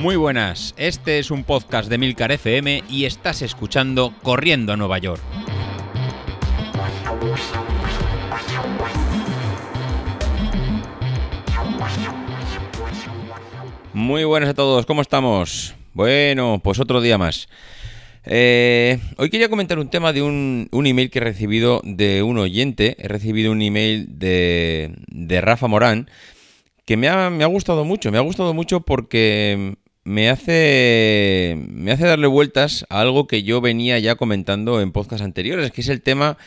Muy buenas, este es un podcast de Milcar FM y estás escuchando Corriendo a Nueva York. Muy buenas a todos, ¿cómo estamos? Bueno, pues otro día más. Eh, hoy quería comentar un tema de un, email que he recibido de un oyente. He recibido un email de, de Rafa Morán que me ha, me ha, gustado mucho. Me ha gustado mucho porque me hace, me hace darle vueltas a algo que yo venía ya comentando en podcasts anteriores, que es el tema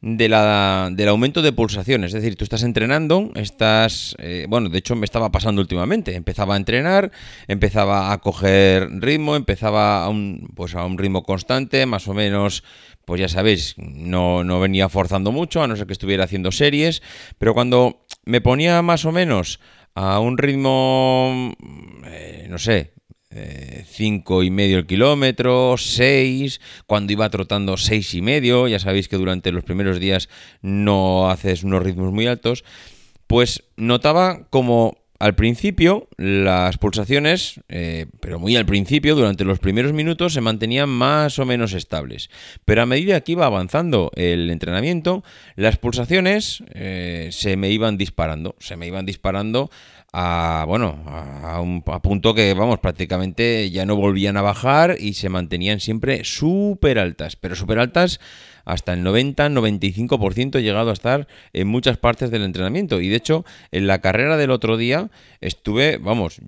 de la, del aumento de pulsaciones. Es decir, tú estás entrenando, estás... Eh, bueno, de hecho me estaba pasando últimamente. Empezaba a entrenar, empezaba a coger ritmo, empezaba a un, pues a un ritmo constante, más o menos... Pues ya sabéis, no, no venía forzando mucho, a no ser que estuviera haciendo series, pero cuando me ponía más o menos a un ritmo, eh, no sé, eh, cinco y medio el kilómetro, 6, cuando iba trotando seis y medio, ya sabéis que durante los primeros días no haces unos ritmos muy altos, pues notaba como al principio las pulsaciones, eh, pero muy al principio, durante los primeros minutos se mantenían más o menos estables. Pero a medida que iba avanzando el entrenamiento, las pulsaciones eh, se me iban disparando, se me iban disparando a bueno a, un punto que vamos prácticamente ya no volvían a bajar y se mantenían siempre súper altas pero súper altas hasta el 90-95% llegado a estar en muchas partes del entrenamiento. Y de hecho en la carrera del otro día estuve vamos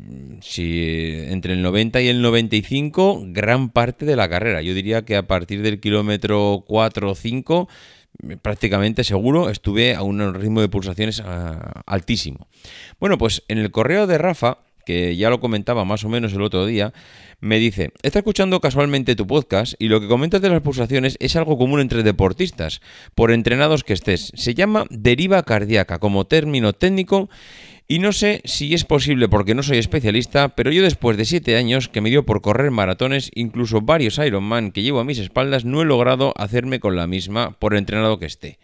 si entre el 90 y el 95 gran parte de la carrera. Yo diría que a partir del kilómetro 4 o 5 prácticamente seguro estuve a un ritmo de pulsaciones ah, altísimo. Bueno, pues en el correo de Rafa, que ya lo comentaba más o menos el otro día, me dice, está escuchando casualmente tu podcast y lo que comentas de las pulsaciones es algo común entre deportistas, por entrenados que estés. Se llama deriva cardíaca como término técnico y no sé si es posible porque no soy especialista, pero yo después de 7 años que me dio por correr maratones, incluso varios Ironman que llevo a mis espaldas, no he logrado hacerme con la misma por entrenado que esté.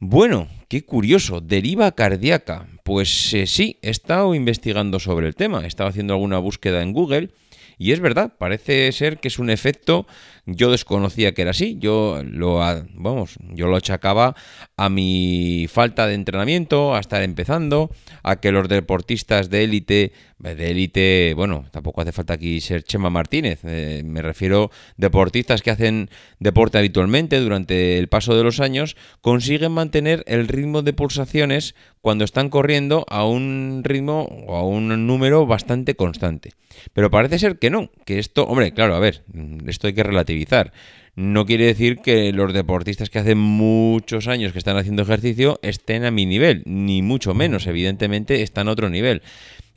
Bueno, qué curioso, deriva cardíaca. Pues eh, sí, he estado investigando sobre el tema, he estado haciendo alguna búsqueda en Google y es verdad, parece ser que es un efecto, yo desconocía que era así, yo lo, vamos, yo lo achacaba a mi falta de entrenamiento, a estar empezando, a que los deportistas de élite, de élite, bueno, tampoco hace falta aquí ser Chema Martínez, eh, me refiero deportistas que hacen deporte habitualmente durante el paso de los años, consiguen mantener el ritmo de pulsaciones cuando están corriendo a un ritmo o a un número bastante constante. Pero parece ser que no, que esto, hombre, claro, a ver, esto hay que relativizar. No quiere decir que los deportistas que hacen muchos años que están haciendo ejercicio estén a mi nivel, ni mucho menos, evidentemente están a otro nivel.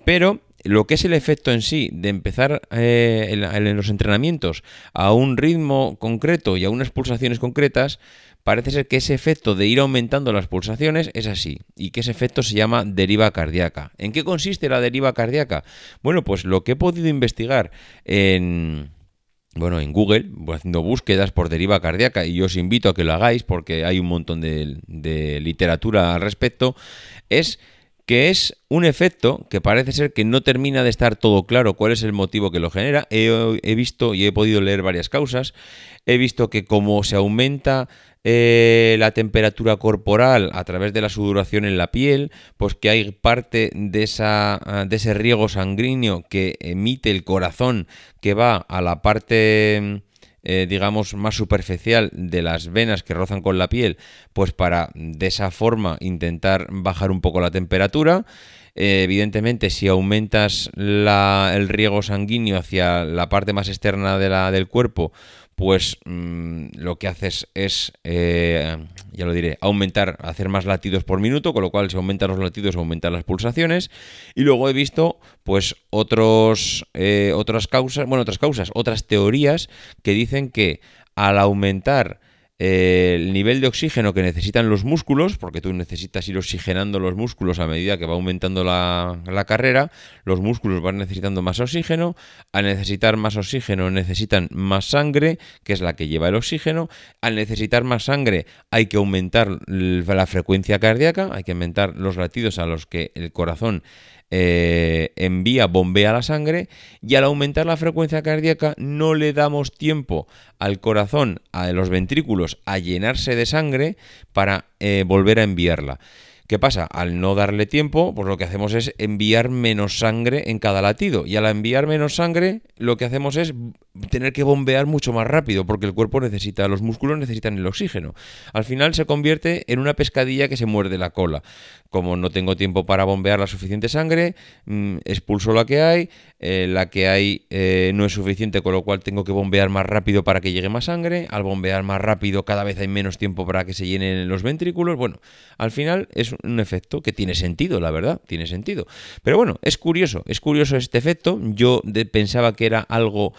Pero lo que es el efecto en sí de empezar eh, en, los entrenamientos a un ritmo concreto y a unas pulsaciones concretas, parece ser que ese efecto de ir aumentando las pulsaciones es así, y que ese efecto se llama deriva cardíaca. ¿En qué consiste la deriva cardíaca? Bueno, pues lo que he podido investigar en bueno, en Google, haciendo búsquedas por deriva cardíaca, y os invito a que lo hagáis porque hay un montón de, de literatura al respecto, es que es un efecto que parece ser que no termina de estar todo claro cuál es el motivo que lo genera. He, visto y he podido leer varias causas. He visto que como se aumenta eh, la temperatura corporal a través de la sudoración en la piel, pues que hay parte de, esa, de ese riego sanguíneo que emite el corazón que va a la parte eh, digamos, más superficial de las venas que rozan con la piel, pues para de esa forma intentar bajar un poco la temperatura. Eh, evidentemente, si aumentas el riego sanguíneo hacia la parte más externa de la, del cuerpo, pues mm, lo que haces es, eh, ya lo diré, aumentar, hacer más latidos por minuto, con lo cual si aumentan los latidos aumentan las pulsaciones. Y luego he visto, pues, otros, eh, otras causas, bueno, otras causas, otras teorías que dicen que al aumentar eh, el nivel de oxígeno que necesitan los músculos, porque tú necesitas ir oxigenando los músculos a medida que va aumentando la, carrera, los músculos van necesitando más oxígeno, al necesitar más oxígeno necesitan más sangre, que es la que lleva el oxígeno, al necesitar más sangre hay que aumentar la frecuencia cardíaca, hay que aumentar los latidos a los que el corazón eh, envía, bombea la sangre y al aumentar la frecuencia cardíaca no le damos tiempo al corazón, a los ventrículos, a llenarse de sangre para eh, volver a enviarla. ¿Qué pasa? Al no darle tiempo, pues lo que hacemos es enviar menos sangre en cada latido. Y al enviar menos sangre, lo que hacemos es tener que bombear mucho más rápido, porque el cuerpo necesita, los músculos necesitan el oxígeno. Al final se convierte en una pescadilla que se muerde la cola. Como no tengo tiempo para bombear la suficiente sangre, mm, expulso la que hay, eh, la que hay eh, no es suficiente, con lo cual tengo que bombear más rápido para que llegue más sangre. Al bombear más rápido, cada vez hay menos tiempo para que se llenen los ventrículos. Bueno, al final es un efecto que tiene sentido, la verdad, tiene sentido. Pero bueno, es curioso, es curioso este efecto. Yo pensaba que era algo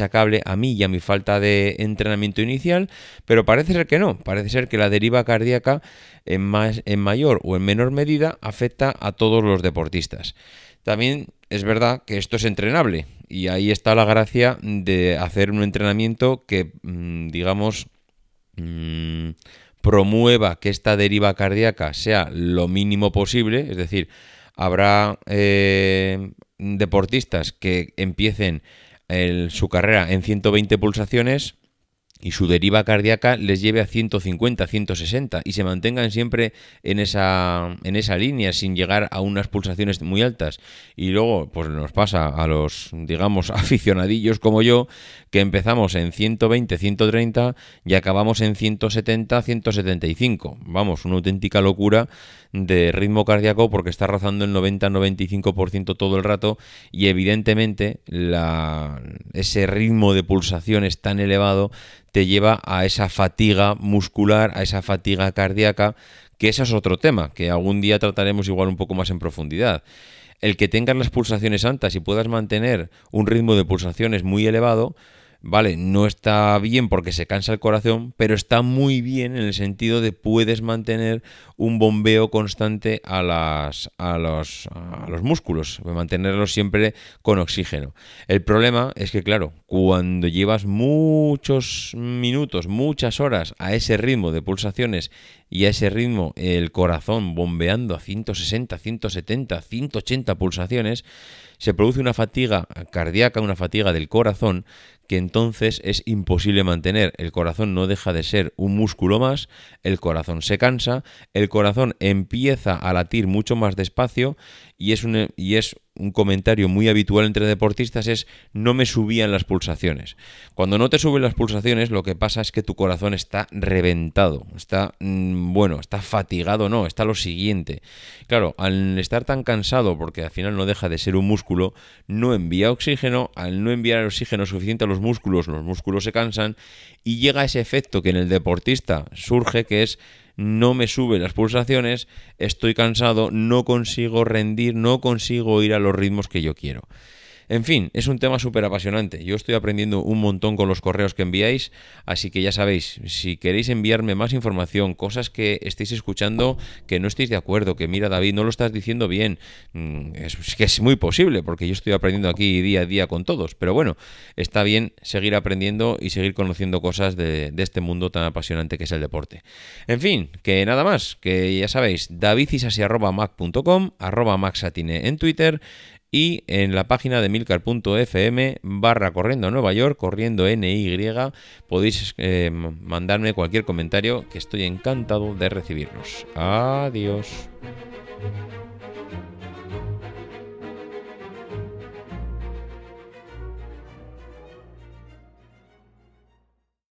a mí y a mi falta de entrenamiento inicial, pero parece ser que no, parece ser que la deriva cardíaca en, más, en mayor o en menor medida afecta a todos los deportistas. También es verdad que esto es entrenable y ahí está la gracia de hacer un entrenamiento que, mm, digamos, mm, promueva que esta deriva cardíaca sea lo mínimo posible, es decir, habrá eh, deportistas que empiecen su carrera en 120 pulsaciones y su deriva cardíaca les lleve a 150, 160 y se mantengan siempre en esa, en esa línea sin llegar a unas pulsaciones muy altas. Y luego, pues nos pasa a los, digamos, aficionadillos como yo, que empezamos en 120, 130 y acabamos en 170, 175. Vamos, una auténtica locura de ritmo cardíaco porque está rozando el 90-95% todo el rato y evidentemente la, ese ritmo de pulsaciones tan elevado te lleva a esa fatiga muscular, a esa fatiga cardíaca, que ese es otro tema, que algún día trataremos igual un poco más en profundidad. El que tengas las pulsaciones altas y puedas mantener un ritmo de pulsaciones muy elevado, vale, no está bien porque se cansa el corazón, pero está muy bien en el sentido de puedes mantener un bombeo constante a, las, a, los, a los músculos, mantenerlos siempre con oxígeno. El problema es que, claro, cuando llevas muchos minutos, muchas horas a ese ritmo de pulsaciones y a ese ritmo el corazón bombeando a 160, 170, 180 pulsaciones, se produce una fatiga cardíaca, una fatiga del corazón que entonces es imposible mantener. El corazón no deja de ser un músculo más, el corazón se cansa, el corazón empieza a latir mucho más despacio y es un, y es un comentario muy habitual entre deportistas es no me subían las pulsaciones. Cuando no te suben las pulsaciones, lo que pasa es que tu corazón está reventado, está, mm, bueno, está fatigado, no, está lo siguiente. Claro, al estar tan cansado, porque al final no deja de ser un músculo, no envía oxígeno, al no enviar oxígeno suficiente a los músculos, los músculos se cansan y llega ese efecto que en el deportista surge, que es no me sube las pulsaciones, estoy cansado, no consigo rendir, no consigo ir a los ritmos que yo quiero. En fin, es un tema súper apasionante. Yo estoy aprendiendo un montón con los correos que enviáis, así que ya sabéis, si queréis enviarme más información, cosas que estéis escuchando que no estéis de acuerdo, que mira David, no lo estás diciendo bien, mm, es que es muy posible, porque yo estoy aprendiendo aquí día a día con todos, pero bueno, está bien seguir aprendiendo y seguir conociendo cosas de, este mundo tan apasionante que es el deporte. En fin, que nada más, que ya sabéis, davidisasi.mac.com, arroba maxatine en Twitter, y en la página de milcar.fm barra corriendo a Nueva York, corriendo NY, podéis eh, mandarme cualquier comentario que estoy encantado de recibirlos. Adiós.